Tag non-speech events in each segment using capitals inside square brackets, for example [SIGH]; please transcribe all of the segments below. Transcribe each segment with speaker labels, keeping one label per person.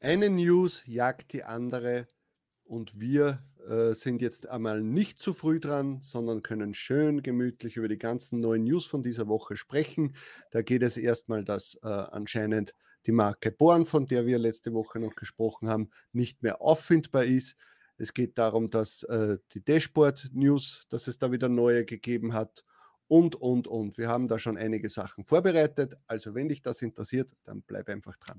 Speaker 1: Eine News jagt die andere und wir äh, sind jetzt einmal nicht zu früh dran, sondern können schön gemütlich über die ganzen neuen News von dieser Woche sprechen. Da geht es erstmal, dass äh, anscheinend die Marke Born, von der wir letzte Woche noch gesprochen haben, nicht mehr auffindbar ist. Es geht darum, dass äh, die Dashboard-News, dass es da wieder neue gegeben hat und, und, und. Wir haben da schon einige Sachen vorbereitet. Also wenn dich das interessiert, dann bleib einfach dran.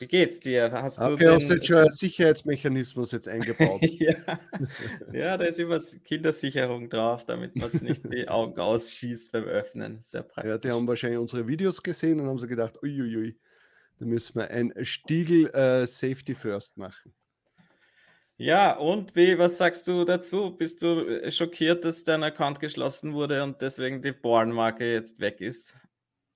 Speaker 2: Wie geht's dir?
Speaker 1: Hast du okay, den... hast du jetzt schon einen Sicherheitsmechanismus jetzt eingebaut? [LAUGHS]
Speaker 2: ja. ja, da ist immer Kindersicherung drauf, damit man es nicht die Augen ausschießt beim Öffnen. Sehr
Speaker 1: praktisch. Ja, die haben wahrscheinlich unsere Videos gesehen und haben so gedacht, uiuiui, da müssen wir ein Stiegel äh, Safety First machen.
Speaker 2: Ja, und wie, was sagst du dazu? Bist du äh, schockiert, dass dein Account geschlossen wurde und deswegen die Born-Marke jetzt weg ist?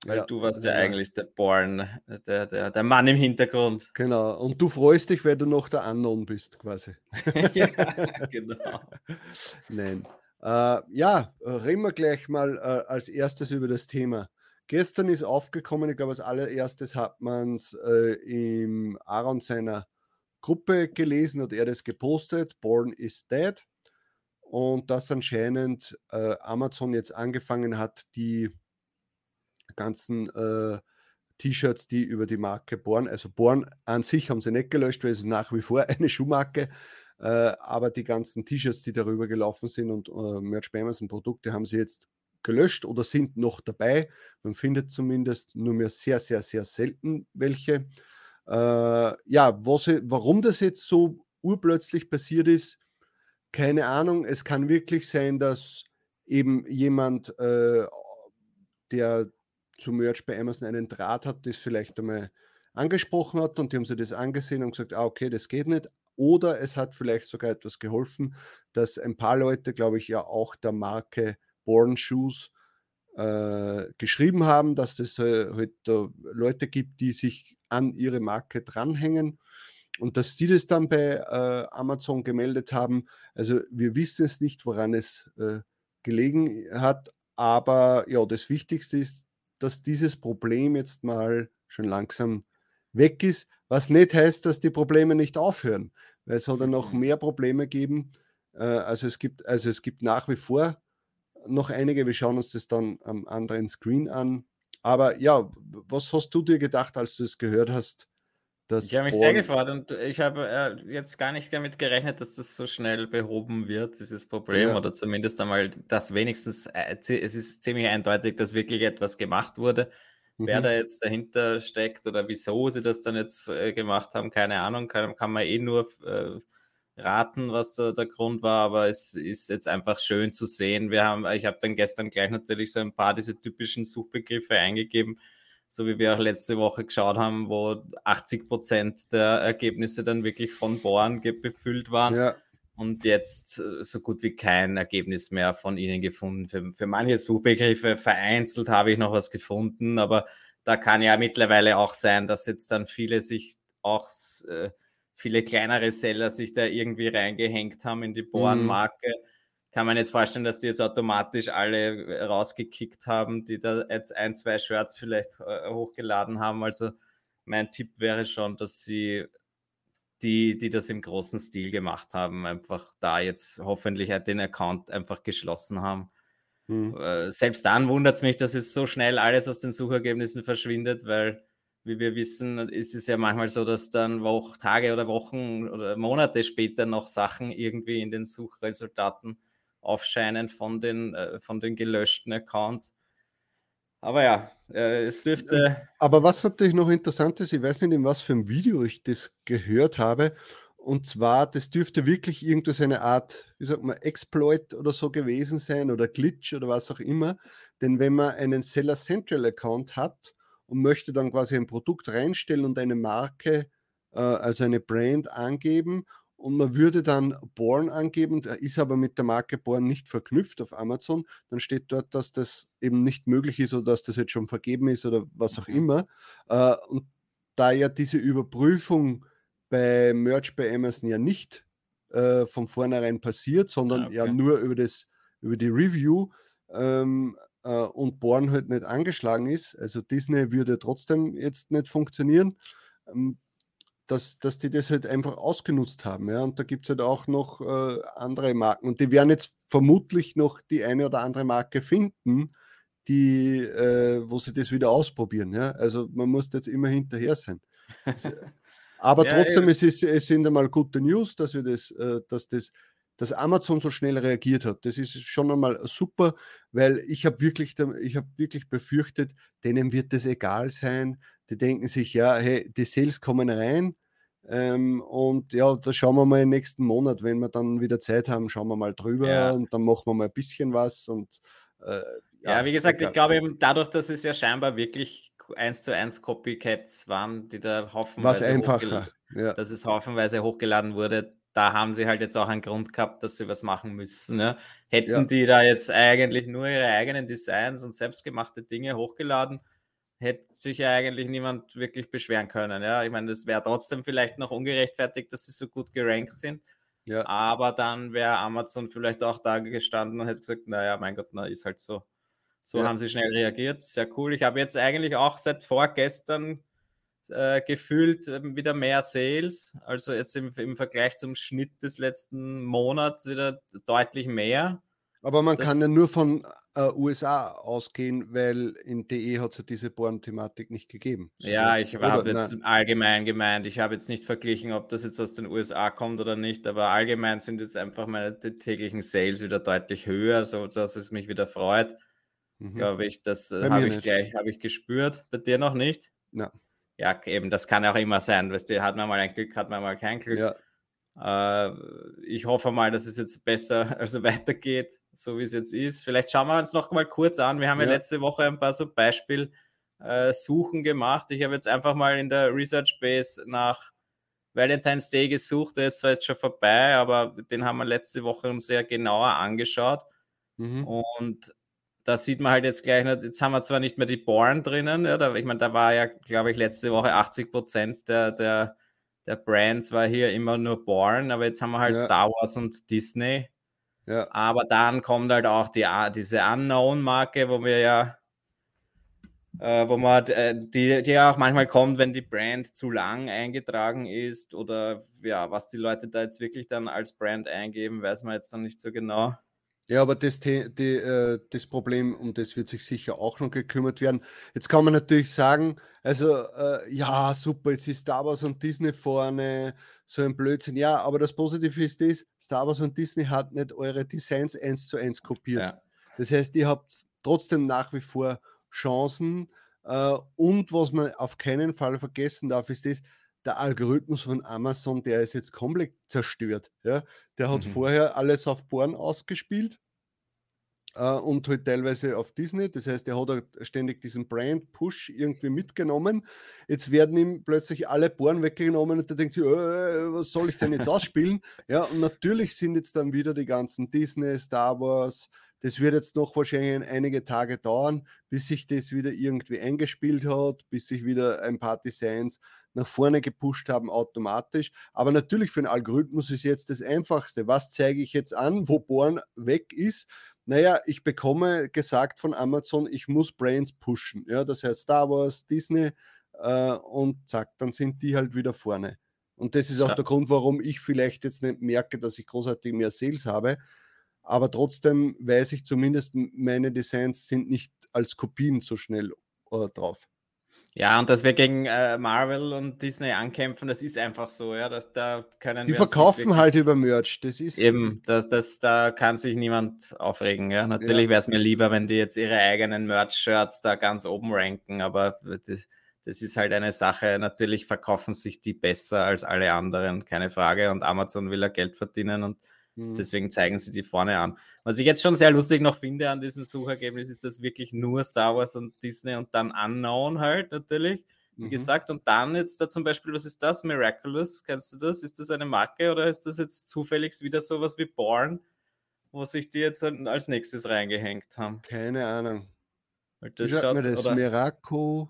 Speaker 2: Weil ja, du warst ja, ja, eigentlich der Born, der, der, der Mann im Hintergrund.
Speaker 1: Genau. Und du freust dich, weil du noch der Unknown bist, quasi. [LAUGHS] ja, [LAUGHS] genau. Nein. Äh, ja, reden wir gleich mal äh, als erstes über das Thema. Gestern ist aufgekommen, ich glaube, als allererstes hat man es äh, im Aaron seiner Gruppe gelesen und er das gepostet, Born is Dead. Und dass anscheinend äh, Amazon jetzt angefangen hat, die ganzen äh, T-Shirts, die über die Marke Born, also Born an sich haben sie nicht gelöscht, weil es ist nach wie vor [LAUGHS] eine Schuhmarke, äh, aber die ganzen T-Shirts, die darüber gelaufen sind und äh, Merch und Produkte haben sie jetzt gelöscht oder sind noch dabei. Man findet zumindest nur mehr sehr, sehr, sehr selten welche. Äh, ja, was, warum das jetzt so urplötzlich passiert ist, keine Ahnung. Es kann wirklich sein, dass eben jemand, äh, der zu Merch bei Amazon einen Draht hat, das vielleicht einmal angesprochen hat und die haben sich das angesehen und gesagt, ah, okay, das geht nicht. Oder es hat vielleicht sogar etwas geholfen, dass ein paar Leute, glaube ich, ja auch der Marke Born Shoes äh, geschrieben haben, dass es äh, halt Leute gibt, die sich an ihre Marke dranhängen und dass die das dann bei äh, Amazon gemeldet haben. Also wir wissen es nicht, woran es äh, gelegen hat, aber ja, das Wichtigste ist, dass dieses Problem jetzt mal schon langsam weg ist, was nicht heißt, dass die Probleme nicht aufhören, weil es hat dann noch mhm. mehr Probleme geben. Äh, also es gibt, also es gibt nach wie vor noch einige. Wir schauen uns das dann am anderen Screen an. Aber ja, was hast du dir gedacht, als du es gehört hast?
Speaker 2: Ich habe mich sehr gefreut und ich habe äh, jetzt gar nicht damit gerechnet, dass das so schnell behoben wird, dieses Problem, ja. oder zumindest einmal, dass wenigstens, äh, es ist ziemlich eindeutig, dass wirklich etwas gemacht wurde. Mhm. Wer da jetzt dahinter steckt oder wieso sie das dann jetzt äh, gemacht haben, keine Ahnung, kann, kann man eh nur äh, raten, was da der Grund war, aber es ist jetzt einfach schön zu sehen. Wir haben, ich habe dann gestern gleich natürlich so ein paar diese typischen Suchbegriffe eingegeben, so wie wir auch letzte Woche geschaut haben, wo 80 Prozent der Ergebnisse dann wirklich von Bohren befüllt waren. Ja. Und jetzt äh, so gut wie kein Ergebnis mehr von ihnen gefunden. Für, für manche Suchbegriffe vereinzelt habe ich noch was gefunden, aber da kann ja mittlerweile auch sein, dass jetzt dann viele sich auch äh, viele kleinere Seller sich da irgendwie reingehängt haben in die Born-Marke. Mhm. Kann man jetzt vorstellen, dass die jetzt automatisch alle rausgekickt haben, die da jetzt ein, zwei Shirts vielleicht äh, hochgeladen haben. Also mein Tipp wäre schon, dass sie die, die das im großen Stil gemacht haben, einfach da jetzt hoffentlich den Account einfach geschlossen haben. Mhm. Äh, selbst dann wundert es mich, dass es so schnell alles aus den Suchergebnissen verschwindet, weil wie wir wissen, ist es ja manchmal so, dass dann Wochen, Tage oder Wochen oder Monate später noch Sachen irgendwie in den Suchresultaten aufscheinen von den, äh, von den gelöschten Accounts. Aber ja, äh, es dürfte.
Speaker 1: Aber was natürlich noch interessant ist, ich weiß nicht, in was für einem Video ich das gehört habe. Und zwar, das dürfte wirklich irgendwas eine Art, wie sagt man, Exploit oder so gewesen sein oder Glitch oder was auch immer. Denn wenn man einen Seller Central Account hat und möchte dann quasi ein Produkt reinstellen und eine Marke, äh, also eine Brand angeben und man würde dann Born angeben, der ist aber mit der Marke Born nicht verknüpft auf Amazon, dann steht dort, dass das eben nicht möglich ist oder dass das jetzt schon vergeben ist oder was auch mhm. immer. Äh, und da ja diese Überprüfung bei Merch bei Amazon ja nicht äh, von vornherein passiert, sondern ah, okay. ja nur über, das, über die Review ähm, äh, und Born halt nicht angeschlagen ist. Also Disney würde trotzdem jetzt nicht funktionieren. Ähm, dass, dass die das halt einfach ausgenutzt haben. Ja? Und da gibt es halt auch noch äh, andere Marken. Und die werden jetzt vermutlich noch die eine oder andere Marke finden, die, äh, wo sie das wieder ausprobieren. Ja? Also man muss jetzt immer hinterher sein. [LAUGHS] Aber ja, trotzdem, es, ist, es sind einmal gute News, dass wir das, äh, dass das, dass Amazon so schnell reagiert hat. Das ist schon einmal super, weil ich habe wirklich, ich habe wirklich befürchtet, denen wird das egal sein. Die denken sich, ja, hey, die Sales kommen rein. Ähm, und ja, da schauen wir mal im nächsten Monat, wenn wir dann wieder Zeit haben, schauen wir mal drüber ja. und dann machen wir mal ein bisschen was. Und
Speaker 2: äh, ja, ja, wie gesagt, ich glaube eben dadurch, dass es ja scheinbar wirklich eins zu eins Copycats waren, die da
Speaker 1: hoffenweise was einfacher,
Speaker 2: ja. dass es haufenweise hochgeladen wurde, da haben sie halt jetzt auch einen Grund gehabt, dass sie was machen müssen. Ne? Hätten ja. die da jetzt eigentlich nur ihre eigenen Designs und selbstgemachte Dinge hochgeladen, hätte sich ja eigentlich niemand wirklich beschweren können. Ja, ich meine, das wäre trotzdem vielleicht noch ungerechtfertigt, dass sie so gut gerankt sind. Ja. Aber dann wäre Amazon vielleicht auch da gestanden und hätte gesagt, naja, mein Gott, na, ist halt so. So ja. haben sie schnell reagiert. Sehr cool. Ich habe jetzt eigentlich auch seit vorgestern äh, gefühlt äh, wieder mehr Sales. Also jetzt im, im, Vergleich zum Schnitt des letzten Monats wieder deutlich mehr.
Speaker 1: Aber man das, kann ja nur von äh, USA ausgehen, weil in DE hat es ja diese Born-Thematik nicht gegeben.
Speaker 2: Ja, ich habe jetzt nein. allgemein gemeint, ich habe jetzt nicht verglichen, ob das jetzt aus den USA kommt oder nicht, aber allgemein sind jetzt einfach meine täglichen Sales wieder deutlich höher, so dass es mich wieder freut. Mhm. Glaube ich, das äh, habe ich gleich habe ich gespürt. Bei dir noch nicht?
Speaker 1: Ja.
Speaker 2: Ja, eben, das kann auch immer sein. Weißt du, hat man mal ein Glück, hat man mal kein Glück. Ja. Äh, ich hoffe mal, dass es jetzt besser, [LAUGHS] also weitergeht, so wie es jetzt ist. Vielleicht schauen wir uns noch mal kurz an. Wir haben ja, ja letzte Woche ein paar so Beispielsuchen gemacht. Ich habe jetzt einfach mal in der Research Base nach Valentine's Day gesucht. Der ist zwar jetzt schon vorbei, aber den haben wir letzte Woche uns sehr genauer angeschaut. Mhm. Und da sieht man halt jetzt gleich, jetzt haben wir zwar nicht mehr die Born drinnen, ja, da, ich meine, da war ja, glaube ich, letzte Woche 80 Prozent der, der, der Brands war hier immer nur Born, aber jetzt haben wir halt ja. Star Wars und Disney. Ja. Aber dann kommt halt auch die, diese Unknown-Marke, wo wir ja, äh, wo man, äh, die, die ja auch manchmal kommt, wenn die Brand zu lang eingetragen ist oder ja, was die Leute da jetzt wirklich dann als Brand eingeben, weiß man jetzt dann nicht so genau.
Speaker 1: Ja, aber das, die, äh, das Problem, um das wird sich sicher auch noch gekümmert werden. Jetzt kann man natürlich sagen, also äh, ja, super, jetzt ist Star Wars und Disney vorne, so ein Blödsinn. Ja, aber das Positive ist das, Star Wars und Disney hat nicht eure Designs eins zu eins kopiert. Ja. Das heißt, ihr habt trotzdem nach wie vor Chancen. Äh, und was man auf keinen Fall vergessen darf, ist das, der Algorithmus von Amazon, der ist jetzt komplett zerstört. Ja? Der hat mhm. vorher alles auf Born ausgespielt äh, und halt teilweise auf Disney. Das heißt, er hat halt ständig diesen Brand-Push irgendwie mitgenommen. Jetzt werden ihm plötzlich alle Born weggenommen und er denkt sich, äh, was soll ich denn jetzt [LAUGHS] ausspielen? ja, und natürlich sind jetzt dann wieder die ganzen Disney, Star Wars, das wird jetzt noch wahrscheinlich einige Tage dauern, bis sich das wieder irgendwie eingespielt hat, bis sich wieder ein paar Designs nach vorne gepusht haben automatisch. Aber natürlich für den Algorithmus ist jetzt das Einfachste. Was zeige ich jetzt an, wo Born weg ist? Naja, ich bekomme gesagt von Amazon, ich muss Brains pushen. Ja, das heißt Star Wars, Disney äh, und zack, dann sind die halt wieder vorne. Und das ist auch ja. der Grund, warum ich vielleicht jetzt nicht merke, dass ich großartig mehr Sales habe, aber trotzdem weiß ich zumindest, meine Designs sind nicht als Kopien so schnell äh, drauf.
Speaker 2: Ja, und dass wir gegen äh, Marvel und Disney ankämpfen, das ist einfach so, ja. Das, da können
Speaker 1: Die verkaufen halt über Merch, das ist.
Speaker 2: Eben, das, das, da kann sich niemand aufregen, ja. Natürlich ja. wäre es mir lieber, wenn die jetzt ihre eigenen Merch-Shirts da ganz oben ranken, aber das, das ist halt eine Sache. Natürlich verkaufen sich die besser als alle anderen, keine Frage. Und Amazon will ja Geld verdienen und mhm. deswegen zeigen sie die vorne an. Was ich jetzt schon sehr lustig noch finde an diesem Suchergebnis, ist, dass wirklich nur Star Wars und Disney und dann Unknown halt natürlich. Wie mhm. gesagt, und dann jetzt da zum Beispiel, was ist das? Miraculous, kennst du das? Ist das eine Marke oder ist das jetzt zufällig wieder sowas wie Born, wo sich die jetzt als nächstes reingehängt haben?
Speaker 1: Keine Ahnung.
Speaker 2: Das Wie schaut mir
Speaker 1: das? Miraco.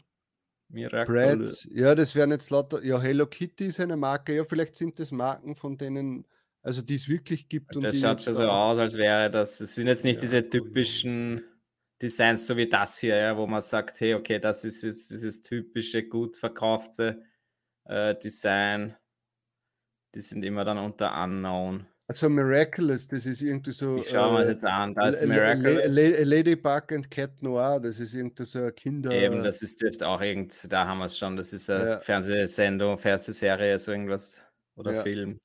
Speaker 1: Miraculous. ja, das wären jetzt lauter. Ja, Hello Kitty ist eine Marke. Ja, vielleicht sind das Marken, von denen, also die es wirklich gibt.
Speaker 2: das schaut schon so aus, als wäre das. Es sind jetzt nicht ja, diese typischen Designs, so wie das hier, ja, wo man sagt, hey, okay, das ist jetzt dieses typische, gut verkaufte äh, Design. Die sind immer dann unter Unknown.
Speaker 1: Also Miraculous, das ist irgendwie so.
Speaker 2: Ich schaue äh, mir jetzt an. Da ist Miraculous.
Speaker 1: Ladybug and Cat Noir, das ist irgendwie so ein Kinder.
Speaker 2: Eben, das ist dürfte auch irgend, da haben wir es schon. Das ist eine ja. Fernsehsendung, Fernsehserie, so irgendwas oder ja. Film.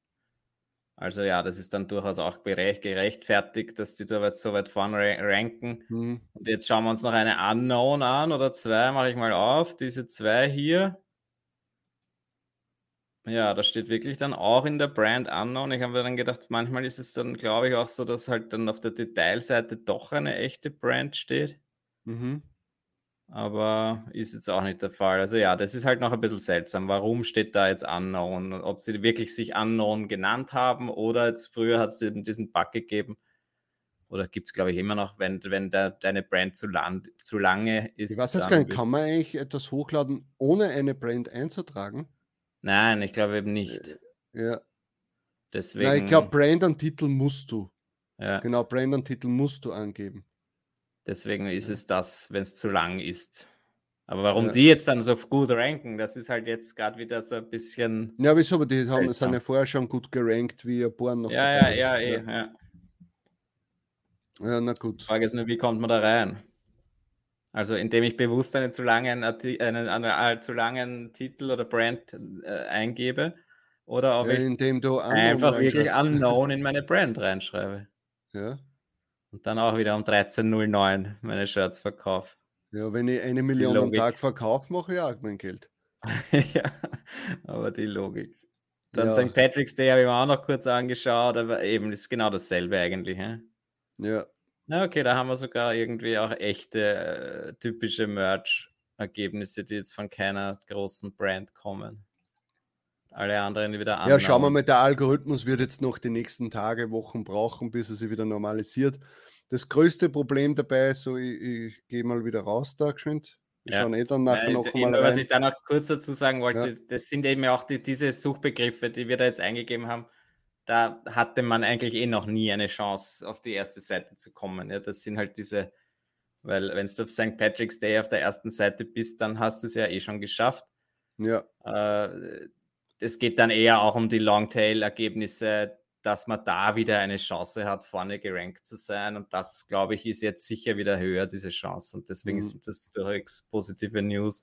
Speaker 2: Also ja, das ist dann durchaus auch gerechtfertigt, dass die da so weit vorne ranken. Hm. Und jetzt schauen wir uns noch eine Unknown an oder zwei, mache ich mal auf. Diese zwei hier. Ja, da steht wirklich dann auch in der Brand Unknown. Ich habe mir dann gedacht, manchmal ist es dann, glaube ich, auch so, dass halt dann auf der Detailseite doch eine echte Brand steht. Mhm. Aber ist jetzt auch nicht der Fall. Also ja, das ist halt noch ein bisschen seltsam. Warum steht da jetzt Unknown? Ob sie wirklich sich Unknown genannt haben oder jetzt früher hat es diesen Bug gegeben. Oder gibt es, glaube ich, immer noch, wenn, wenn der, deine Brand zu, lang, zu lange ist.
Speaker 1: Ich weiß jetzt gar nicht, kann man eigentlich etwas hochladen, ohne eine Brand einzutragen?
Speaker 2: Nein, ich glaube eben nicht.
Speaker 1: Äh, ja. Deswegen. Nein, ich glaube, Brand und Titel musst du.
Speaker 2: Ja.
Speaker 1: Genau, Brand und Titel musst du angeben.
Speaker 2: Deswegen ist es das, wenn es zu lang ist. Aber warum ja. die jetzt dann so gut ranken, das ist halt jetzt gerade wieder so ein bisschen.
Speaker 1: Ja, wieso? Aber die haben, sind ja vorher schon gut gerankt, wie Born noch.
Speaker 2: Ja, ja, ja, ja, eh, ja.
Speaker 1: Ja, na gut.
Speaker 2: Die Frage ist nur, wie kommt man da rein? Also indem ich bewusst einen zu langen, einen, einen, einen äh, zu langen Titel oder Brand äh, eingebe oder ob ich einfach wirklich Unknown in [LAUGHS] meine Brand reinschreibe.
Speaker 1: Ja.
Speaker 2: Und dann auch wieder um 13.09 meine Shirts verkaufe.
Speaker 1: Ja, wenn ich eine Million am Tag verkaufe, mache ich auch mein Geld. [LAUGHS]
Speaker 2: ja, aber die Logik. Dann ja. St. Patrick's Day habe ich mir auch noch kurz angeschaut, aber eben ist genau dasselbe eigentlich. He?
Speaker 1: Ja.
Speaker 2: Na, okay, da haben wir sogar irgendwie auch echte äh, typische Merch-Ergebnisse, die jetzt von keiner großen Brand kommen. Alle anderen wieder
Speaker 1: an. Ja, schauen wir mal, der Algorithmus wird jetzt noch die nächsten Tage, Wochen brauchen, bis er sich wieder normalisiert. Das größte Problem dabei ist so, ich, ich gehe mal wieder raus da geschwind.
Speaker 2: Wir ja. schauen eh dann nachher ja, noch mal rein. Was ich da noch kurz dazu sagen wollte, ja. das sind eben auch die, diese Suchbegriffe, die wir da jetzt eingegeben haben da hatte man eigentlich eh noch nie eine Chance, auf die erste Seite zu kommen. Ja, das sind halt diese, weil wenn du auf St. Patrick's Day auf der ersten Seite bist, dann hast du es ja eh schon geschafft.
Speaker 1: Ja.
Speaker 2: Äh, es geht dann eher auch um die Longtail-Ergebnisse, dass man da wieder eine Chance hat, vorne gerankt zu sein. Und das, glaube ich, ist jetzt sicher wieder höher, diese Chance. Und deswegen mhm. sind das durchaus positive News.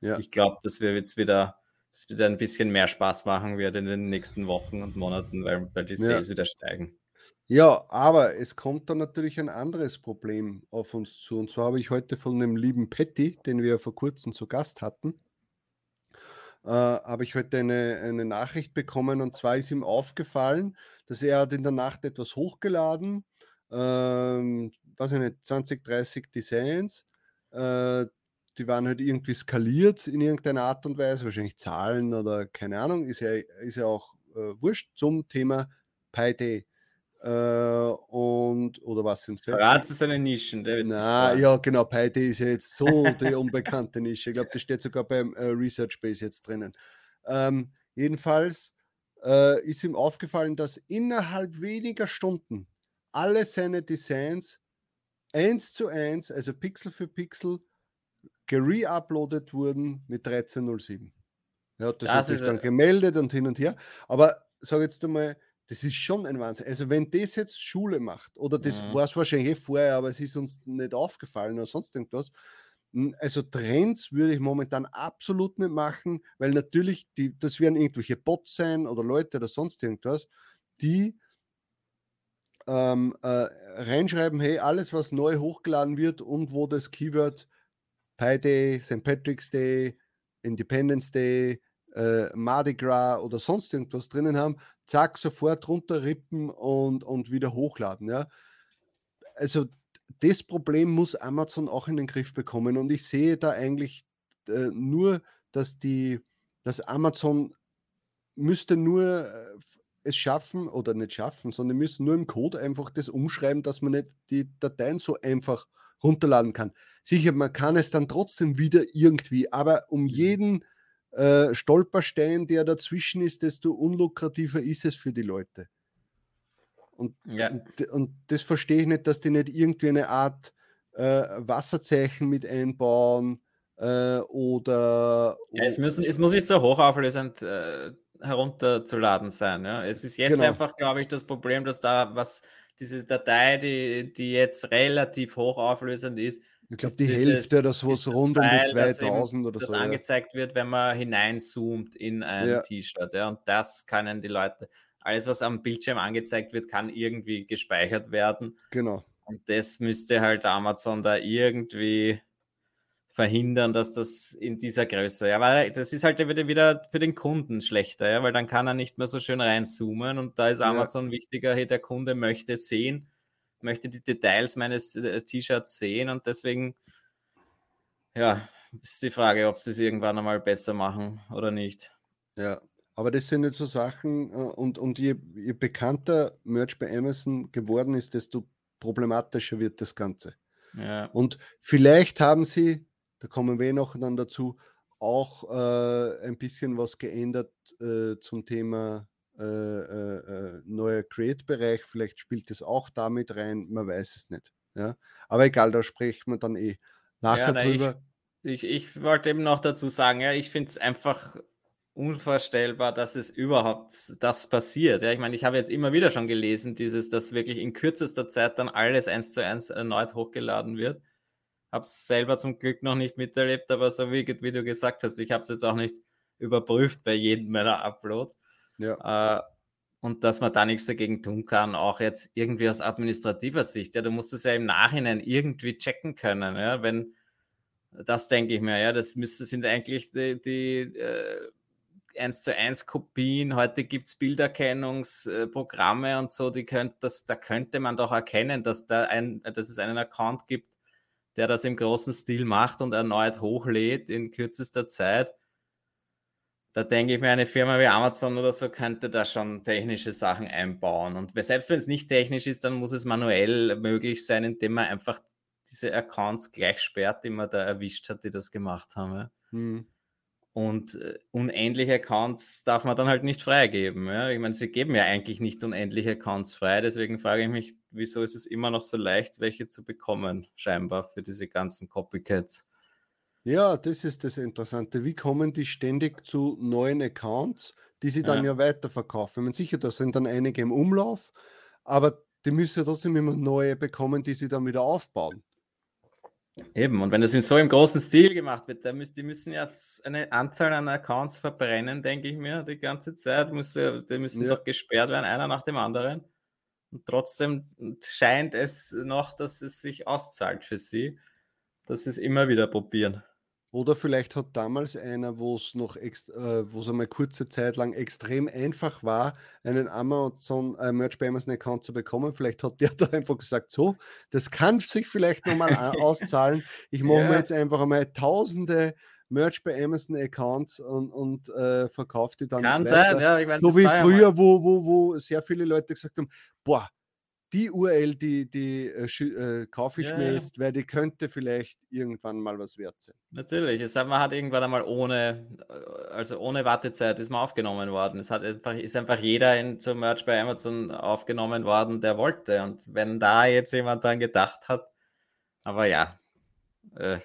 Speaker 2: Ja. Ich glaube, dass wir jetzt wieder es wieder ein bisschen mehr Spaß machen wird in den nächsten Wochen und Monaten, weil, weil die Sales ja. wieder steigen.
Speaker 1: Ja, aber es kommt dann natürlich ein anderes Problem auf uns zu. Und zwar habe ich heute von dem lieben Patty, den wir vor kurzem zu Gast hatten, äh, habe ich heute eine, eine Nachricht bekommen. Und zwar ist ihm aufgefallen, dass er hat in der Nacht etwas hochgeladen, ähm, ich nicht, 20, 30 Designs. Äh, die waren halt irgendwie skaliert in irgendeiner Art und Weise, wahrscheinlich Zahlen oder keine Ahnung, ist ja, ist ja auch äh, wurscht zum Thema PyD. Äh, und oder was sind
Speaker 2: ist eine Nische.
Speaker 1: Na, ja, genau. PyD ist ja jetzt so die unbekannte Nische. Ich glaube, das steht sogar beim äh, Research Base jetzt drinnen. Ähm, jedenfalls äh, ist ihm aufgefallen, dass innerhalb weniger Stunden alle seine Designs eins zu eins, also Pixel für Pixel, gereuploadet wurden mit 13.07. Er hat das, das ist dann gemeldet und hin und her. Aber sag jetzt einmal, das ist schon ein Wahnsinn. Also, wenn das jetzt Schule macht, oder das mhm. war es wahrscheinlich eh vorher, aber es ist uns nicht aufgefallen oder sonst irgendwas. Hm, also Trends würde ich momentan absolut nicht machen, weil natürlich, die, das werden irgendwelche Bots sein oder Leute oder sonst irgendwas, die ähm, äh, reinschreiben, hey, alles, was neu hochgeladen wird und wo das Keyword Pi Day, St. Patrick's Day, Independence Day, äh, Mardi Gras oder sonst irgendwas drinnen haben, zack, sofort runterrippen und, und wieder hochladen. Ja? Also das Problem muss Amazon auch in den Griff bekommen und ich sehe da eigentlich äh, nur, dass die, dass Amazon müsste nur äh, es schaffen oder nicht schaffen, sondern müssen nur im Code einfach das umschreiben, dass man nicht die Dateien so einfach runterladen kann. Sicher, man kann es dann trotzdem wieder irgendwie, aber um mhm. jeden äh, Stolperstein, der dazwischen ist, desto unlukrativer ist es für die Leute. Und, ja. und, und, das verstehe ich nicht, dass die nicht irgendwie eine Art äh, Wasserzeichen mit einbauen äh, oder.
Speaker 2: Ja, es, müssen, es muss nicht so hochauflösend äh, herunterzuladen sein. Ja? Es ist jetzt genau. einfach, glaube ich, das Problem, dass da was, diese Datei, die, die jetzt relativ hochauflösend ist,
Speaker 1: ich glaube, die dieses, Hälfte oder so, so rund um die 2000 oder
Speaker 2: das
Speaker 1: so.
Speaker 2: Das angezeigt ja. wird, wenn man hineinzoomt in ein ja. T-Shirt. Ja, und das können die Leute, alles, was am Bildschirm angezeigt wird, kann irgendwie gespeichert werden.
Speaker 1: Genau.
Speaker 2: Und das müsste halt Amazon da irgendwie verhindern, dass das in dieser Größe, ja, weil das ist halt wieder, wieder für den Kunden schlechter, ja, weil dann kann er nicht mehr so schön reinzoomen und da ist Amazon ja. wichtiger, hey, der Kunde möchte sehen, möchte die Details meines äh, T-Shirts sehen und deswegen, ja, ist die Frage, ob sie es irgendwann einmal besser machen oder nicht.
Speaker 1: Ja, aber das sind jetzt so Sachen äh, und, und je, je bekannter Merch bei Amazon geworden ist, desto problematischer wird das Ganze. Ja. Und vielleicht haben sie da kommen wir noch dann dazu, auch äh, ein bisschen was geändert äh, zum Thema äh, äh, äh neuer Create-Bereich. Vielleicht spielt es auch damit rein, man weiß es nicht. Ja? Aber egal, da spricht man dann eh nachher ja, nein, drüber.
Speaker 2: Ich, ich, ich, wollte eben noch dazu sagen, ja, ich finde es einfach unvorstellbar, dass es überhaupt das passiert. Ja, ich meine, ich habe jetzt immer wieder schon gelesen, dieses, dass wirklich in kürzester Zeit dann alles eins zu eins erneut hochgeladen wird habe es selber zum Glück noch nicht miterlebt, aber so wie, wie du gesagt hast, ich habe es jetzt auch nicht überprüft bei jedem meiner Uploads. Ja. Äh, und dass man da nichts dagegen tun kann, auch jetzt irgendwie aus administrativer Sicht. Ja, du musst es ja im Nachhinein irgendwie checken können. Ja, wenn das denke ich mir, ja, das müsste sind eigentlich die, die äh, 1 zu 1 Kopien. Heute gibt es Bilderkennungsprogramme und so, die könnt, das, da könnte man doch erkennen, dass, da ein, dass es einen Account gibt, der das im großen Stil macht und erneut hochlädt in kürzester Zeit. Da denke ich mir, eine Firma wie Amazon oder so könnte da schon technische Sachen einbauen. Und selbst wenn es nicht technisch ist, dann muss es manuell möglich sein, indem man einfach diese Accounts gleich sperrt, die man da erwischt hat, die das gemacht haben. Ja. Hm. Und äh, unendliche Accounts darf man dann halt nicht freigeben. Ja? Ich meine, sie geben ja eigentlich nicht unendliche Accounts frei. Deswegen frage ich mich, wieso ist es immer noch so leicht, welche zu bekommen, scheinbar für diese ganzen Copycats.
Speaker 1: Ja, das ist das Interessante. Wie kommen die ständig zu neuen Accounts, die sie dann ja, ja weiterverkaufen? Ich meine, sicher, da sind dann einige im Umlauf, aber die müssen ja trotzdem immer neue bekommen, die sie dann wieder aufbauen.
Speaker 2: Eben, und wenn das in so im großen Stil gemacht wird, dann müssen, die müssen ja eine Anzahl an Accounts verbrennen, denke ich mir, die ganze Zeit. Muss, die müssen ja. doch gesperrt werden, einer nach dem anderen. Und trotzdem scheint es noch, dass es sich auszahlt für sie, dass sie es immer wieder probieren.
Speaker 1: Oder vielleicht hat damals einer, wo es noch äh, wo es einmal kurze Zeit lang extrem einfach war, einen Amazon äh, Merch bei Amazon Account zu bekommen. Vielleicht hat der [LAUGHS] da einfach gesagt, so, das kann sich vielleicht nochmal [LAUGHS] auszahlen. Ich mache ja. mir jetzt einfach einmal tausende Merch bei Amazon Accounts und, und äh, verkaufe die dann.
Speaker 2: Kann weiter. sein, ja. Ich mein,
Speaker 1: so wie früher, wo, wo, wo sehr viele Leute gesagt haben, boah, die URL, die, die äh, äh, kaufe ich ja, mir jetzt, weil die könnte vielleicht irgendwann mal was wert sein.
Speaker 2: Natürlich, es hat, man hat irgendwann einmal ohne, äh, also ohne Wartezeit ist man aufgenommen worden. Es hat einfach, ist einfach jeder in, zum Merch bei Amazon aufgenommen worden, der wollte. Und wenn da jetzt jemand dann gedacht hat, aber ja, äh,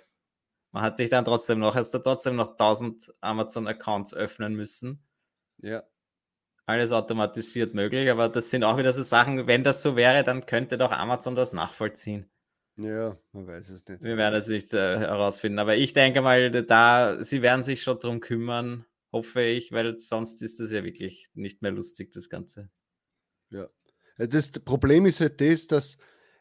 Speaker 2: man hat sich dann trotzdem noch, hast du trotzdem noch 1000 Amazon-Accounts öffnen müssen.
Speaker 1: Ja
Speaker 2: alles automatisiert möglich, aber das sind auch wieder so Sachen, wenn das so wäre, dann könnte doch Amazon das nachvollziehen.
Speaker 1: Ja, man weiß es nicht.
Speaker 2: Wir werden es nicht äh, herausfinden, aber ich denke mal, da, sie werden sich schon drum kümmern, hoffe ich, weil sonst ist das ja wirklich nicht mehr lustig, das Ganze.
Speaker 1: Ja. Das Problem ist halt das, dass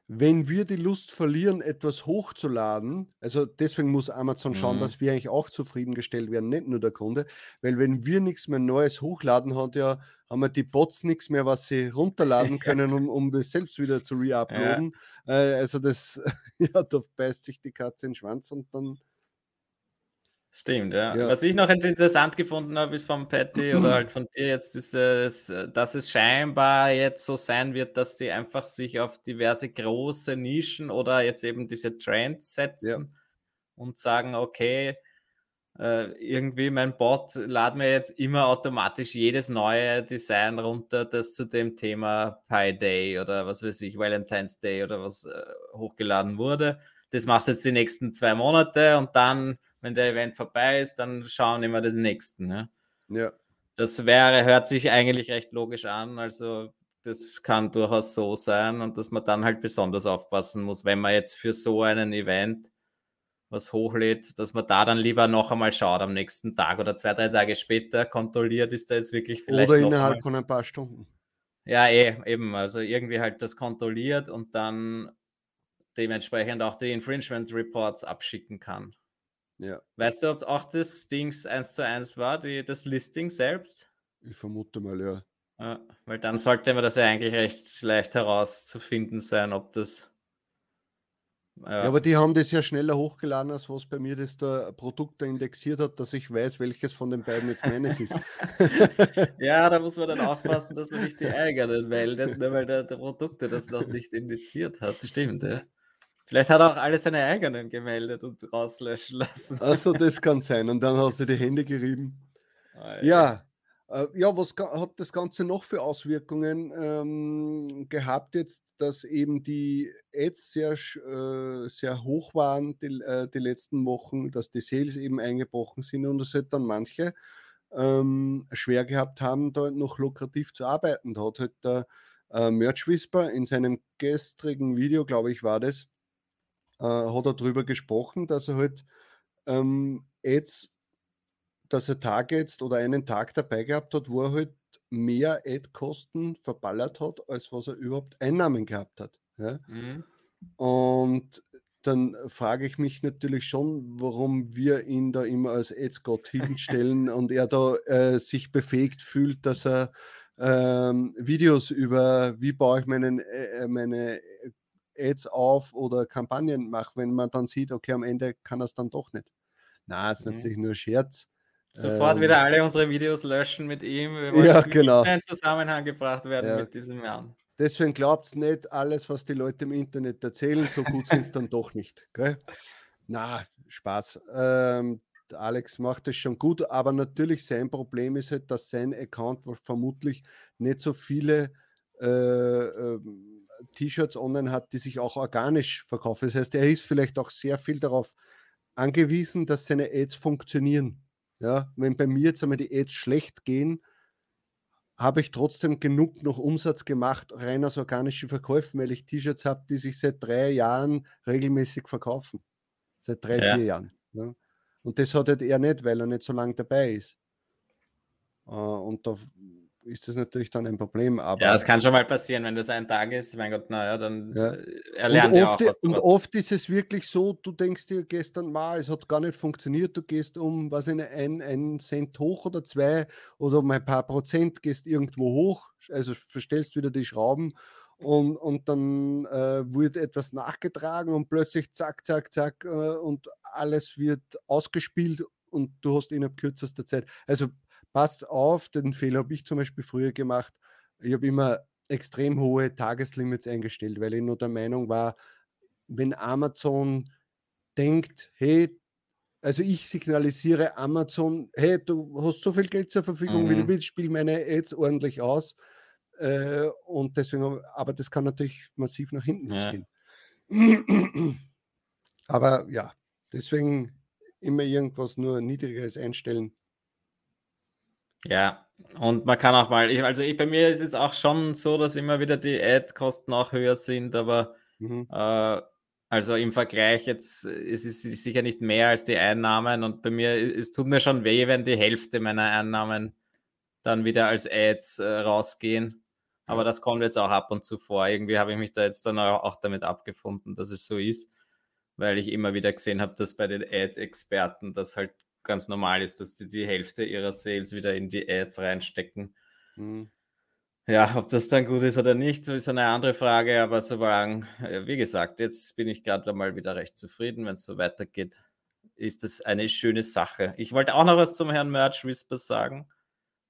Speaker 1: wenn wir die Lust verlieren, etwas hochzuladen, also deswegen muss Amazon schauen, mhm. dass wir eigentlich auch zufriedengestellt werden, nicht nur der Kunde, weil wenn wir nichts mehr Neues hochladen, hat ja, haben wir die Bots nichts mehr, was sie [LAUGHS] runterladen können, um, um das selbst wieder zu reuploaden. Ja. Äh, also das, [LAUGHS] ja, da beißt sich die Katze in den Schwanz und dann
Speaker 2: Stimmt, ja. ja. Was ich noch interessant gefunden habe, ist von Patty oder halt von dir jetzt, ist, es, dass es scheinbar jetzt so sein wird, dass die einfach sich auf diverse große Nischen oder jetzt eben diese Trends setzen ja. und sagen, okay, äh, irgendwie mein Bot ladet mir jetzt immer automatisch jedes neue Design runter, das zu dem Thema Pi Day oder was weiß ich, Valentine's Day oder was äh, hochgeladen wurde. Das machst du jetzt die nächsten zwei Monate und dann wenn der Event vorbei ist, dann schauen wir den nächsten. Ne? Ja. Das wäre, hört sich eigentlich recht logisch an. Also das kann durchaus so sein und dass man dann halt besonders aufpassen muss, wenn man jetzt für so einen Event was hochlädt, dass man da dann lieber noch einmal schaut am nächsten Tag oder zwei, drei Tage später kontrolliert, ist da jetzt wirklich vielleicht.
Speaker 1: Oder innerhalb von ein paar Stunden.
Speaker 2: Ja, eh, eben. Also irgendwie halt das kontrolliert und dann dementsprechend auch die Infringement Reports abschicken kann. Ja. Weißt du, ob auch das Dings 1 zu 1 war, die, das Listing selbst?
Speaker 1: Ich vermute mal, ja.
Speaker 2: ja. Weil dann sollte man das ja eigentlich recht leicht herauszufinden sein, ob das.
Speaker 1: Ja. ja. aber die haben das ja schneller hochgeladen, als was bei mir das der Produkt da indexiert hat, dass ich weiß, welches von den beiden jetzt meines ist. [LAUGHS]
Speaker 2: ja, da muss man dann [LAUGHS] aufpassen, dass man nicht die eigenen meldet, nur weil der, der Produkte das noch nicht indiziert hat. Stimmt, ja. Vielleicht hat er auch alle seine eigenen gemeldet und rauslöschen lassen.
Speaker 1: Also [LAUGHS] das kann sein. Und dann hast du die Hände gerieben. Ah, ja. Äh, ja, was hat das Ganze noch für Auswirkungen ähm, gehabt jetzt, dass eben die Ads sehr, äh, sehr hoch waren die, äh, die letzten Wochen, dass die Sales eben eingebrochen sind und es halt dann manche ähm, schwer gehabt haben, da noch lukrativ zu arbeiten. Da hat halt der äh, Merch Whisper in seinem gestrigen Video, glaube ich, war das, äh, hat er darüber gesprochen, dass er halt ähm, Ads, dass er Targets oder einen Tag dabei gehabt hat, wo er halt mehr Ad-Kosten verballert hat, als was er überhaupt Einnahmen gehabt hat. Ja? Mhm. Und dann frage ich mich natürlich schon, warum wir ihn da immer als Ads-Gott [LAUGHS] hinstellen und er da äh, sich befähigt fühlt, dass er ähm, Videos über, wie baue ich meinen, äh, meine Ads auf oder Kampagnen mache, wenn man dann sieht, okay, am Ende kann es dann doch nicht. Na, ist mhm. natürlich nur Scherz.
Speaker 2: Sofort ähm, wieder alle unsere Videos löschen mit ihm.
Speaker 1: Wir ja, genau.
Speaker 2: in Zusammenhang gebracht werden ja. mit diesem Herrn.
Speaker 1: Deswegen glaubt nicht alles, was die Leute im Internet erzählen, so gut sind es dann doch nicht. Gell? Na, Spaß. Ähm, Alex macht es schon gut, aber natürlich sein Problem ist halt, dass sein Account vermutlich nicht so viele äh, äh, T-Shirts online hat, die sich auch organisch verkaufen. Das heißt, er ist vielleicht auch sehr viel darauf angewiesen, dass seine Ads funktionieren. Ja, wenn bei mir jetzt einmal die Ads schlecht gehen, habe ich trotzdem genug noch Umsatz gemacht, rein aus organischen Verkäufen, weil ich T-Shirts habe, die sich seit drei Jahren regelmäßig verkaufen. Seit drei, ja. vier Jahren. Ja. Und das hat halt er nicht, weil er nicht so lange dabei ist. Äh, und da ist das natürlich dann ein Problem. Aber
Speaker 2: ja, es kann schon mal passieren, wenn das ein Tag ist. Mein Gott, naja, dann
Speaker 1: ja. Äh, erlernt er auch was. Und was. oft ist es wirklich so, du denkst dir gestern, ma, es hat gar nicht funktioniert, du gehst um, was in ein, ein Cent hoch oder zwei oder um ein paar Prozent gehst irgendwo hoch, also verstellst wieder die Schrauben und, und dann äh, wird etwas nachgetragen und plötzlich zack, zack, zack äh, und alles wird ausgespielt und du hast innerhalb kürzester Zeit. Also passt auf, den Fehler habe ich zum Beispiel früher gemacht. Ich habe immer extrem hohe Tageslimits eingestellt, weil ich nur der Meinung war, wenn Amazon denkt, hey, also ich signalisiere Amazon, hey, du hast so viel Geld zur Verfügung, mhm. wie du mhm. willst, spiel meine Ads ordentlich aus. Äh, und deswegen, aber das kann natürlich massiv nach hinten ja. gehen. aber ja, deswegen immer irgendwas nur niedrigeres einstellen.
Speaker 2: Ja, und man kann auch mal, ich, also ich, bei mir ist es auch schon so, dass immer wieder die Ad-Kosten auch höher sind, aber mhm. äh, also im Vergleich jetzt, es ist sicher nicht mehr als die Einnahmen und bei mir, es tut mir schon weh, wenn die Hälfte meiner Einnahmen dann wieder als Ads äh, rausgehen. Aber das kommt jetzt auch ab und zu vor. Irgendwie habe ich mich da jetzt dann auch damit abgefunden, dass es so ist, weil ich immer wieder gesehen habe, dass bei den Ad-Experten das halt ganz normal ist, dass die die Hälfte ihrer Sales wieder in die Ads reinstecken. Mhm. Ja, ob das dann gut ist oder nicht, ist eine andere Frage, aber solange, wie gesagt, jetzt bin ich gerade mal wieder recht zufrieden, wenn es so weitergeht, ist das eine schöne Sache. Ich wollte auch noch was zum Herrn Merch Whisper sagen.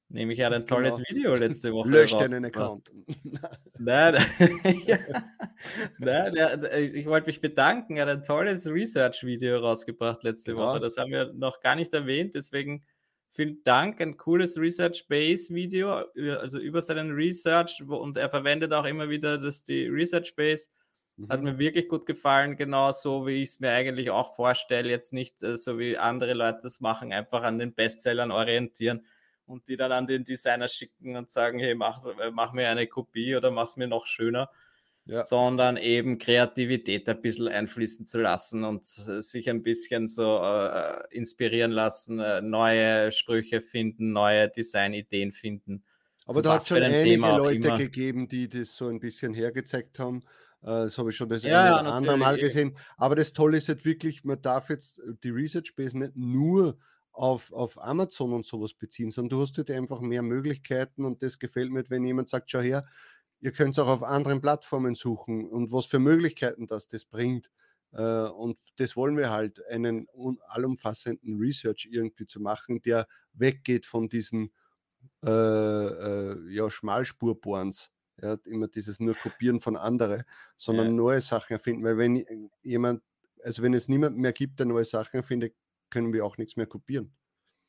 Speaker 2: Nämlich hat ein tolles genau. Video letzte Woche.
Speaker 1: Löscht deinen Account. [LAUGHS]
Speaker 2: Nein, [LAUGHS] ja, nein also, ich wollte mich bedanken. Er hat ein tolles Research-Video rausgebracht letzte genau. Woche. Das haben wir noch gar nicht erwähnt. Deswegen vielen Dank. Ein cooles Research-Base-Video, also über seinen Research. Und er verwendet auch immer wieder das, die Research-Base. Mhm. Hat mir wirklich gut gefallen, genau so, wie ich es mir eigentlich auch vorstelle. Jetzt nicht äh, so, wie andere Leute das machen, einfach an den Bestsellern orientieren und die dann an den Designer schicken und sagen, hey, mach, äh, mach mir eine Kopie oder mach es mir noch schöner. Ja. sondern eben Kreativität ein bisschen einfließen zu lassen und sich ein bisschen so äh, inspirieren lassen, äh, neue Sprüche finden, neue Designideen finden.
Speaker 1: Aber da hat es schon einige Thema Leute gegeben, die das so ein bisschen hergezeigt haben. Äh, das habe ich schon das ja, eine oder andere Mal gesehen. Aber das Tolle ist halt wirklich, man darf jetzt die Research Base nicht nur auf, auf Amazon und sowas beziehen, sondern du hast halt einfach mehr Möglichkeiten und das gefällt mir, wenn jemand sagt, schau her, ihr könnt es auch auf anderen Plattformen suchen und was für Möglichkeiten das das bringt. Äh, und das wollen wir halt, einen allumfassenden Research irgendwie zu machen, der weggeht von diesen äh, äh, ja, Schmalspurbohrens. Ja, immer dieses nur Kopieren von anderen, sondern ja. neue Sachen erfinden. Weil wenn jemand, also wenn es niemand mehr gibt, der neue Sachen erfindet, können wir auch nichts mehr kopieren.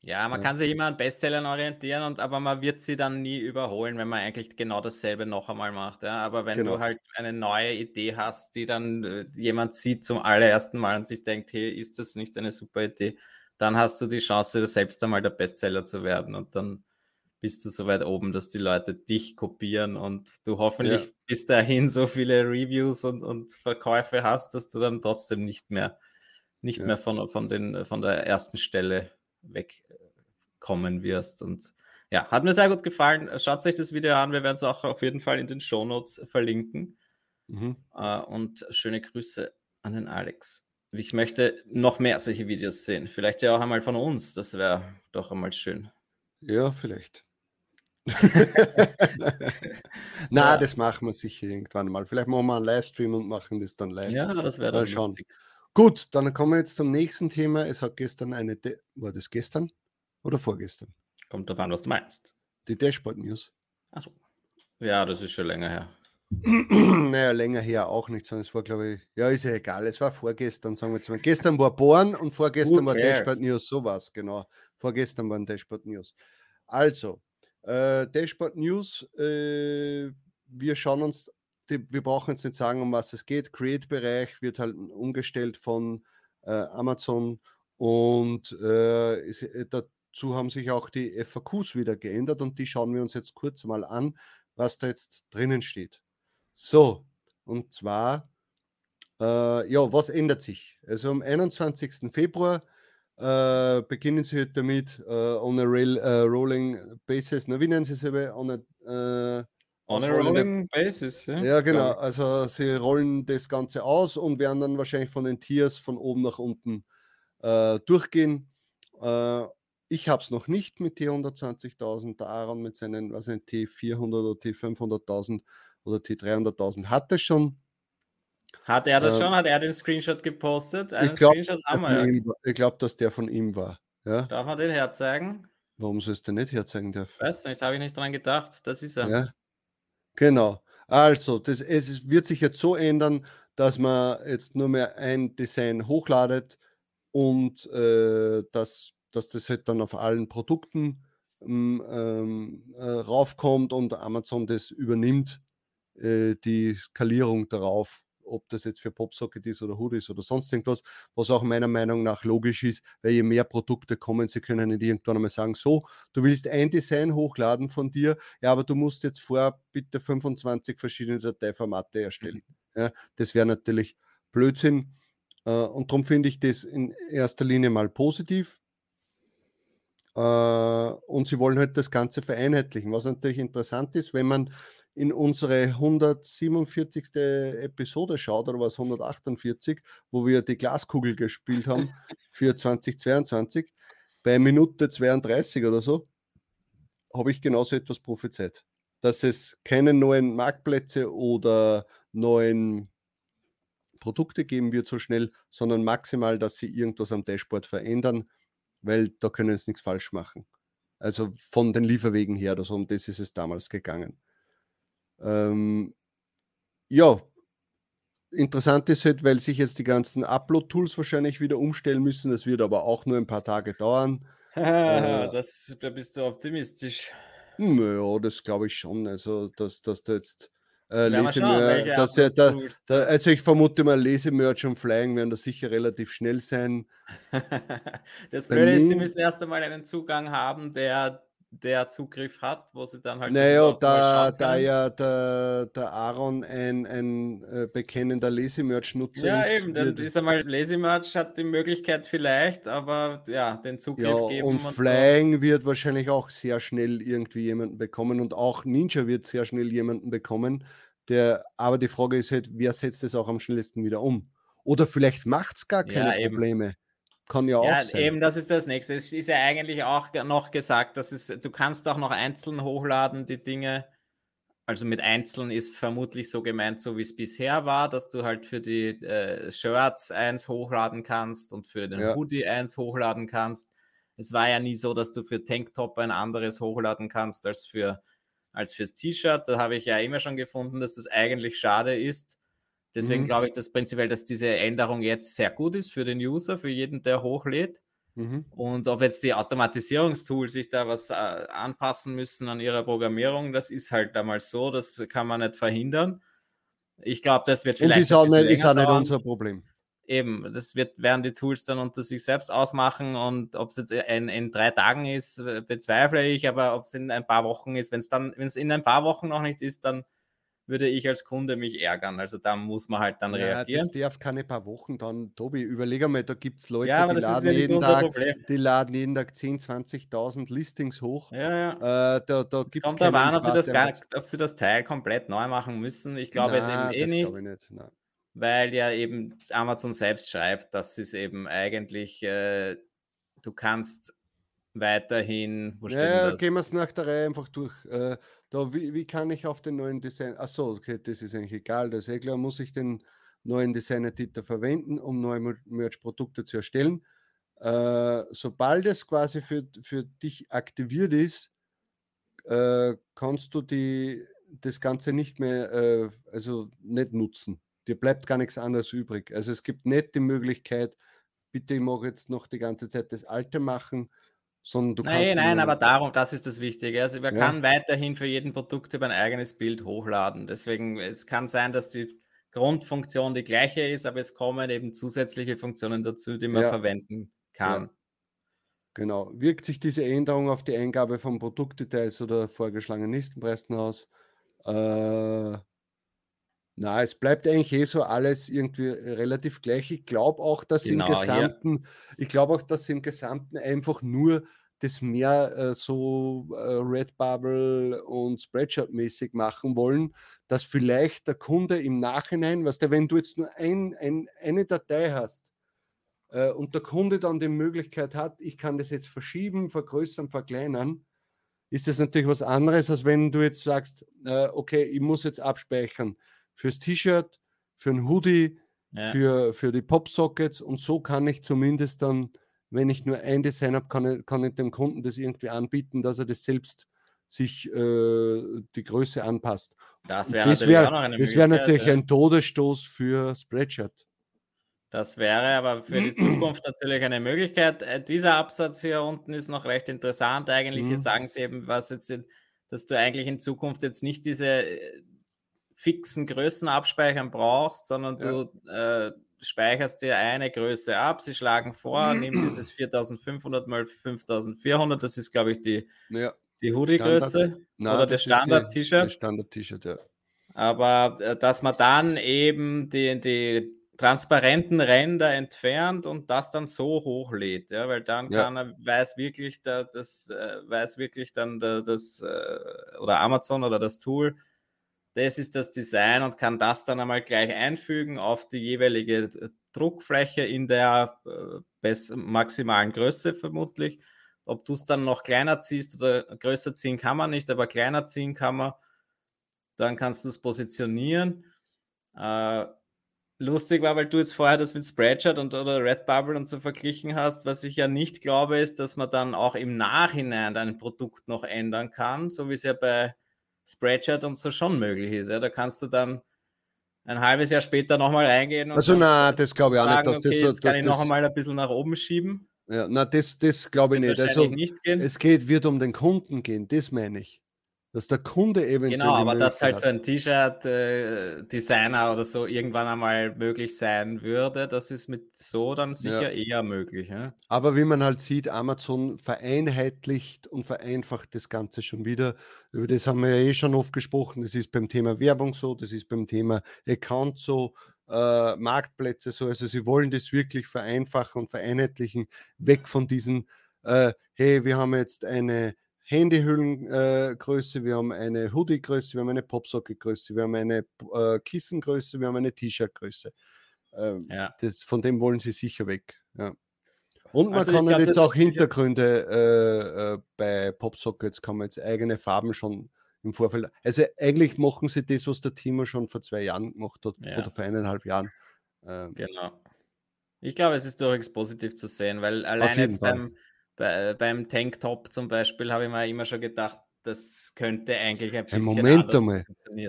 Speaker 2: Ja, man ja. kann sich immer an Bestsellern orientieren, und, aber man wird sie dann nie überholen, wenn man eigentlich genau dasselbe noch einmal macht. Ja? Aber wenn genau. du halt eine neue Idee hast, die dann äh, jemand sieht zum allerersten Mal und sich denkt, hey, ist das nicht eine super Idee, dann hast du die Chance, selbst einmal der Bestseller zu werden. Und dann bist du so weit oben, dass die Leute dich kopieren und du hoffentlich ja. bis dahin so viele Reviews und, und Verkäufe hast, dass du dann trotzdem nicht mehr nicht ja. mehr von, von, den, von der ersten Stelle wegkommen wirst. Und ja, hat mir sehr gut gefallen. Schaut euch das Video an. Wir werden es auch auf jeden Fall in den Show Notes verlinken. Mhm. Uh, und schöne Grüße an den Alex. Ich möchte noch mehr solche Videos sehen. Vielleicht ja auch einmal von uns. Das wäre doch einmal schön.
Speaker 1: Ja, vielleicht. [LAUGHS] Na, ja. das machen wir sicher irgendwann mal. Vielleicht machen wir einen Livestream und machen das dann live.
Speaker 2: Ja, das wäre dann. Lustig.
Speaker 1: Gut, dann kommen wir jetzt zum nächsten Thema. Es hat gestern eine, De war das gestern oder vorgestern?
Speaker 2: Kommt davon, was du meinst.
Speaker 1: Die Dashboard News.
Speaker 2: Achso. Ja, das ist schon länger her. [CLEARS THROAT]
Speaker 1: naja, länger her auch nicht, sondern es war, glaube ich, ja, ist ja egal. Es war vorgestern, sagen wir jetzt mal. Gestern war Born und vorgestern war Dashboard News, sowas, genau. Vorgestern waren Dashboard News. Also, äh, Dashboard News, äh, wir schauen uns die, wir brauchen jetzt nicht sagen, um was es geht. Create-Bereich wird halt umgestellt von äh, Amazon und äh, ist, äh, dazu haben sich auch die FAQs wieder geändert und die schauen wir uns jetzt kurz mal an, was da jetzt drinnen steht. So, und zwar, äh, ja, was ändert sich? Also am 21. Februar äh, beginnen sie halt damit, äh, on a rail, rolling basis, na, wie nennen sie es? On a,
Speaker 2: On a rolling basis,
Speaker 1: ja. Ja, genau. Also sie rollen das Ganze aus und werden dann wahrscheinlich von den Tiers von oben nach unten äh, durchgehen. Äh, ich habe es noch nicht mit T120.000. Der Aaron mit seinen was ein T400 oder T500.000 oder T300.000 hat es schon.
Speaker 2: Hat er das äh, schon? Hat er den Screenshot gepostet?
Speaker 1: Einen ich glaube, ja. glaub, dass der von ihm war. Ja?
Speaker 2: Darf man den herzeigen?
Speaker 1: Warum soll es denn nicht herzeigen dürfen?
Speaker 2: Weiß nicht, habe ich nicht dran gedacht. Das ist er.
Speaker 1: Ja. Genau. Also, das, es wird sich jetzt so ändern, dass man jetzt nur mehr ein Design hochladet und äh, dass, dass das halt dann auf allen Produkten ähm, ähm äh, raufkommt und Amazon das übernimmt, äh, die Skalierung darauf ob das jetzt für Popsocket ist oder Hoodies oder sonst irgendwas, was auch meiner Meinung nach logisch ist, weil je mehr Produkte kommen, sie können nicht irgendwann einmal sagen, so, du willst ein Design hochladen von dir, ja, aber du musst jetzt vorher bitte 25 verschiedene Dateiformate erstellen. Mhm. Ja, das wäre natürlich Blödsinn. Äh, und darum finde ich das in erster Linie mal positiv. Äh, und sie wollen halt das Ganze vereinheitlichen. Was natürlich interessant ist, wenn man in unsere 147. Episode schaut, oder was 148, wo wir die Glaskugel gespielt haben [LAUGHS] für 2022, bei Minute 32 oder so, habe ich genauso etwas prophezeit. Dass es keine neuen Marktplätze oder neuen Produkte geben wird so schnell, sondern maximal, dass sie irgendwas am Dashboard verändern, weil da können sie nichts falsch machen. Also von den Lieferwegen her oder so, um das ist es damals gegangen. Ähm, ja, interessant ist halt, weil sich jetzt die ganzen Upload-Tools wahrscheinlich wieder umstellen müssen. Das wird aber auch nur ein paar Tage dauern. [LAUGHS]
Speaker 2: äh, das, da bist du optimistisch.
Speaker 1: Ja, das glaube ich schon. Also, dass, dass da jetzt äh, dass er da, da, also ich vermute mal, Lesemerch und Flying werden da sicher relativ schnell sein. [LAUGHS]
Speaker 2: das Blöde ist, sie müssen erst einmal einen Zugang haben, der der Zugriff hat, wo sie dann halt.
Speaker 1: Naja, da, da ja der, der Aaron ein, ein äh, bekennender Lesemerch-Nutzer
Speaker 2: ja, ist. Ja, eben, dann ist einmal Lesemerch hat die Möglichkeit vielleicht, aber ja, den Zugriff ja, geben.
Speaker 1: Und, und Flying so. wird wahrscheinlich auch sehr schnell irgendwie jemanden bekommen und auch Ninja wird sehr schnell jemanden bekommen. Der, aber die Frage ist halt, wer setzt es auch am schnellsten wieder um? Oder vielleicht macht es gar keine ja, Probleme. Eben. Kann ja, ja auch sein.
Speaker 2: Eben, das ist das nächste. Es ist ja eigentlich auch noch gesagt, dass es, du kannst auch noch einzeln hochladen, die Dinge. Also mit einzeln ist vermutlich so gemeint, so wie es bisher war, dass du halt für die äh, Shirts eins hochladen kannst und für den ja. Hoodie eins hochladen kannst. Es war ja nie so, dass du für Tanktop ein anderes hochladen kannst als für als fürs T-Shirt. Da habe ich ja immer schon gefunden, dass das eigentlich schade ist, Deswegen mhm. glaube ich, dass prinzipiell, dass diese Änderung jetzt sehr gut ist für den User, für jeden, der hochlädt. Mhm. Und ob jetzt die Automatisierungstools sich da was äh, anpassen müssen an ihrer Programmierung, das ist halt damals so, das kann man nicht verhindern. Ich glaube, das wird vielleicht. Und
Speaker 1: ist auch nicht, ist auch nicht unser Problem.
Speaker 2: Eben, das wird, werden die Tools dann unter sich selbst ausmachen und ob es jetzt in, in, drei Tagen ist, bezweifle ich, aber ob es in ein paar Wochen ist, wenn es dann, wenn es in ein paar Wochen noch nicht ist, dann würde ich als Kunde mich ärgern. Also da muss man halt dann ja, reagieren.
Speaker 1: Das darf keine paar Wochen dann, Tobi, überleg einmal, da gibt es Leute, ja, die, laden jeden Tag, die laden jeden Tag 10, 20.000 Listings hoch.
Speaker 2: Ja, ja. Äh, da, da gibt's kommt darauf an, ob sie, das gar, ob sie das Teil komplett neu machen müssen. Ich glaube jetzt eben eh nicht. nicht. Weil ja eben Amazon selbst schreibt, dass es eben eigentlich, äh, du kannst weiterhin.
Speaker 1: ja, gehen wir es nach der Reihe einfach durch. Äh, da, wie, wie kann ich auf den neuen Design, achso, okay, das ist eigentlich egal, das ist eh klar, muss ich den neuen Designer-Titel verwenden, um neue Merch-Produkte zu erstellen. Äh, sobald es quasi für, für dich aktiviert ist, äh, kannst du die, das Ganze nicht mehr, äh, also nicht nutzen. Dir bleibt gar nichts anderes übrig. Also es gibt nicht die Möglichkeit, bitte ich mache jetzt noch die ganze Zeit das Alte machen, sondern du
Speaker 2: nein, nein, aber darum, das ist das Wichtige. Also man ja. kann weiterhin für jeden Produkt über ein eigenes Bild hochladen. Deswegen, es kann sein, dass die Grundfunktion die gleiche ist, aber es kommen eben zusätzliche Funktionen dazu, die man ja. verwenden kann. Ja.
Speaker 1: Genau. Wirkt sich diese Änderung auf die Eingabe von Produktdetails oder vorgeschlagenen Listenpreisen aus? Äh, na, es bleibt eigentlich eh so alles irgendwie relativ gleich. Ich glaube auch, dass genau, im Gesamten, ja. ich glaube auch, dass im Gesamten einfach nur das mehr äh, so äh, Redbubble und Spreadshirt-mäßig machen wollen, dass vielleicht der Kunde im Nachhinein, was der, wenn du jetzt nur ein, ein, eine Datei hast äh, und der Kunde dann die Möglichkeit hat, ich kann das jetzt verschieben, vergrößern, verkleinern, ist das natürlich was anderes, als wenn du jetzt sagst, äh, okay, ich muss jetzt abspeichern fürs T-Shirt, für ein Hoodie, ja. für, für die Popsockets und so kann ich zumindest dann, wenn ich nur ein Design habe, kann ich, kann ich dem Kunden das irgendwie anbieten, dass er das selbst sich äh, die Größe anpasst.
Speaker 2: Das wäre natürlich, wär,
Speaker 1: wär natürlich ja. ein Todesstoß für Spreadshirt.
Speaker 2: Das wäre aber für die Zukunft natürlich eine Möglichkeit. Äh, dieser Absatz hier unten ist noch recht interessant. Eigentlich mhm. sagen sie eben, was jetzt, dass du eigentlich in Zukunft jetzt nicht diese äh, fixen Größen abspeichern brauchst, sondern ja. du äh, speicherst dir eine Größe ab. Sie schlagen vor, nimm dieses 4500 mal 5400, das ist, glaube ich, die, ja. die Hoodie-Größe oder der Standard-T-Shirt.
Speaker 1: Standard-T-Shirt, ja.
Speaker 2: Aber äh, dass man dann eben die, die transparenten Ränder entfernt und das dann so hochlädt, ja, weil dann ja. kann er, weiß wirklich, da, das, äh, weiß wirklich dann da, das, äh, oder Amazon oder das Tool, das ist das Design und kann das dann einmal gleich einfügen auf die jeweilige Druckfläche in der äh, maximalen Größe vermutlich. Ob du es dann noch kleiner ziehst oder größer ziehen kann man nicht, aber kleiner ziehen kann man. Dann kannst du es positionieren. Äh, lustig war, weil du jetzt vorher das mit Spreadshirt und oder Redbubble und so verglichen hast. Was ich ja nicht glaube, ist, dass man dann auch im Nachhinein ein Produkt noch ändern kann, so wie es ja bei Spreadshirt und so schon möglich ist. Ja, da kannst du dann ein halbes Jahr später nochmal reingehen.
Speaker 1: also, na, das glaube ich auch sagen, nicht. Dass
Speaker 2: okay,
Speaker 1: das,
Speaker 2: jetzt kann ich noch einmal ein bisschen nach oben schieben.
Speaker 1: Ja, na, das, das glaube ich nicht. Also, nicht es geht, wird um den Kunden gehen, das meine ich dass der Kunde eventuell.
Speaker 2: Genau, aber dass halt so ein T-Shirt-Designer äh, oder so irgendwann einmal möglich sein würde, das ist mit so dann sicher ja. eher möglich. Ja?
Speaker 1: Aber wie man halt sieht, Amazon vereinheitlicht und vereinfacht das Ganze schon wieder. Über das haben wir ja eh schon oft gesprochen. Das ist beim Thema Werbung so, das ist beim Thema Account so. Äh, Marktplätze so, also sie wollen das wirklich vereinfachen und vereinheitlichen, weg von diesen, äh, hey, wir haben jetzt eine Handyhüllengröße, äh, wir haben eine Hoodie-Größe, wir haben eine Popsocket-Größe, wir haben eine äh, Kissengröße, wir haben eine T-Shirt-Größe. Ähm, ja. von dem wollen sie sicher weg. Ja. Und man also kann glaub, jetzt auch Hintergründe äh, äh, bei Popsockets, kann man jetzt eigene Farben schon im Vorfeld. Also eigentlich machen sie das, was der Timo schon vor zwei Jahren gemacht hat ja. oder vor eineinhalb Jahren.
Speaker 2: Ähm, genau. Ich glaube, es ist durchaus positiv zu sehen, weil allein jetzt beim, bei, beim Tanktop zum Beispiel habe ich mir immer schon gedacht, das könnte eigentlich ein bisschen
Speaker 1: hey, Moment einmal.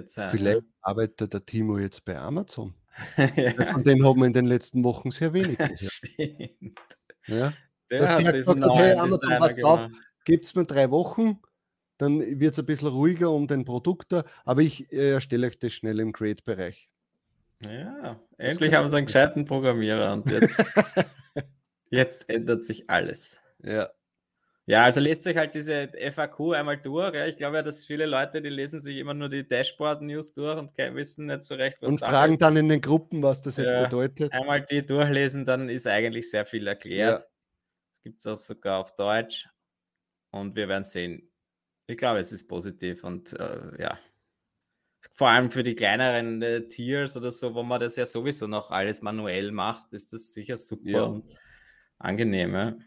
Speaker 1: sein. Vielleicht ne? arbeitet der Timo jetzt bei Amazon. [LAUGHS] ja. Von denen haben wir in den letzten Wochen sehr wenig [LAUGHS] gehört. Stimmt. Ja? Der Dass hat gesagt hat, hey Amazon, pass auf, gibt es mir drei Wochen, dann wird es ein bisschen ruhiger um den Produkt da, aber ich äh, erstelle euch das schnell im Create-Bereich.
Speaker 2: Ja, endlich haben sie einen gescheiten Programmierer und jetzt, [LAUGHS] jetzt ändert sich alles.
Speaker 1: Ja.
Speaker 2: Ja, also lest euch halt diese FAQ einmal durch. Ja. Ich glaube ja, dass viele Leute, die lesen sich immer nur die Dashboard-News durch und wissen nicht so recht,
Speaker 1: was Und fragen ist. dann in den Gruppen, was das jetzt ja, bedeutet.
Speaker 2: Einmal die durchlesen, dann ist eigentlich sehr viel erklärt. Es gibt es auch sogar auf Deutsch. Und wir werden sehen. Ich glaube, es ist positiv und äh, ja. Vor allem für die kleineren äh, Tiers oder so, wo man das ja sowieso noch alles manuell macht, ist das sicher super und angenehm.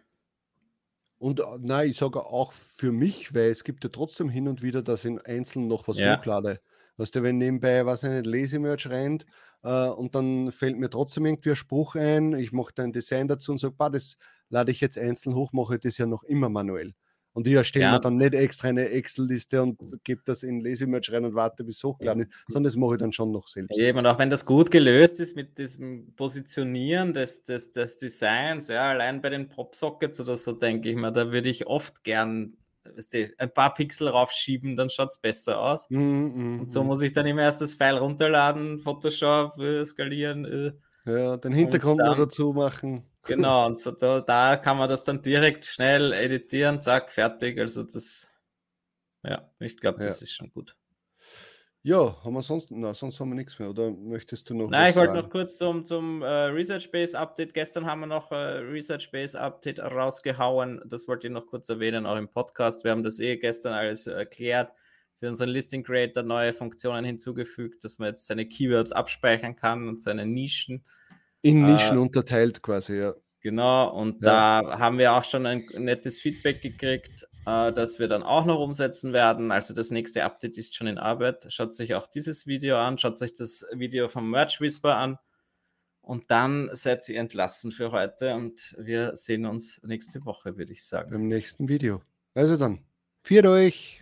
Speaker 1: Und äh, nein, ich sage auch für mich, weil es gibt ja trotzdem hin und wieder, dass ich einzeln noch was ja. hochlade. Weißt du, wenn nebenbei, was eine Lesemerch rennt äh, und dann fällt mir trotzdem irgendwie ein Spruch ein, ich mache da ein Design dazu und sage, das lade ich jetzt einzeln hoch, mache ich das ja noch immer manuell. Und ich erstelle ja. mir dann nicht extra eine Excel-Liste und gebe das in Lesemerch rein und warte, bis es hochgeladen ist, sondern das mache ich dann schon noch selbst.
Speaker 2: Eben, und auch wenn das gut gelöst ist mit diesem Positionieren des, des, des Designs, ja, allein bei den Pop-Sockets oder so, denke ich mal, da würde ich oft gern ein paar Pixel raufschieben, dann schaut es besser aus. Mm, mm, und so mm. muss ich dann immer erst das File runterladen, Photoshop, äh, skalieren. Äh,
Speaker 1: ja, den Hintergrund dann, noch dazu machen.
Speaker 2: Genau, und so da, da kann man das dann direkt schnell editieren, zack, fertig. Also das, ja, ich glaube, das ja. ist schon gut.
Speaker 1: Ja, haben wir sonst, na, sonst haben wir nichts mehr, oder möchtest du noch?
Speaker 2: Nein, ich wollte noch kurz zum, zum äh, Research Base Update. Gestern haben wir noch äh, Research Base Update rausgehauen. Das wollte ich noch kurz erwähnen, auch im Podcast. Wir haben das eh gestern alles erklärt. Für unseren Listing Creator neue Funktionen hinzugefügt, dass man jetzt seine Keywords abspeichern kann und seine Nischen.
Speaker 1: In Nischen äh, unterteilt quasi, ja.
Speaker 2: Genau, und ja. da haben wir auch schon ein nettes Feedback gekriegt, äh, das wir dann auch noch umsetzen werden. Also das nächste Update ist schon in Arbeit. Schaut sich auch dieses Video an, schaut sich das Video vom Merch Whisper an. Und dann seid ihr entlassen für heute und wir sehen uns nächste Woche, würde ich sagen.
Speaker 1: Im nächsten Video. Also dann, viert euch!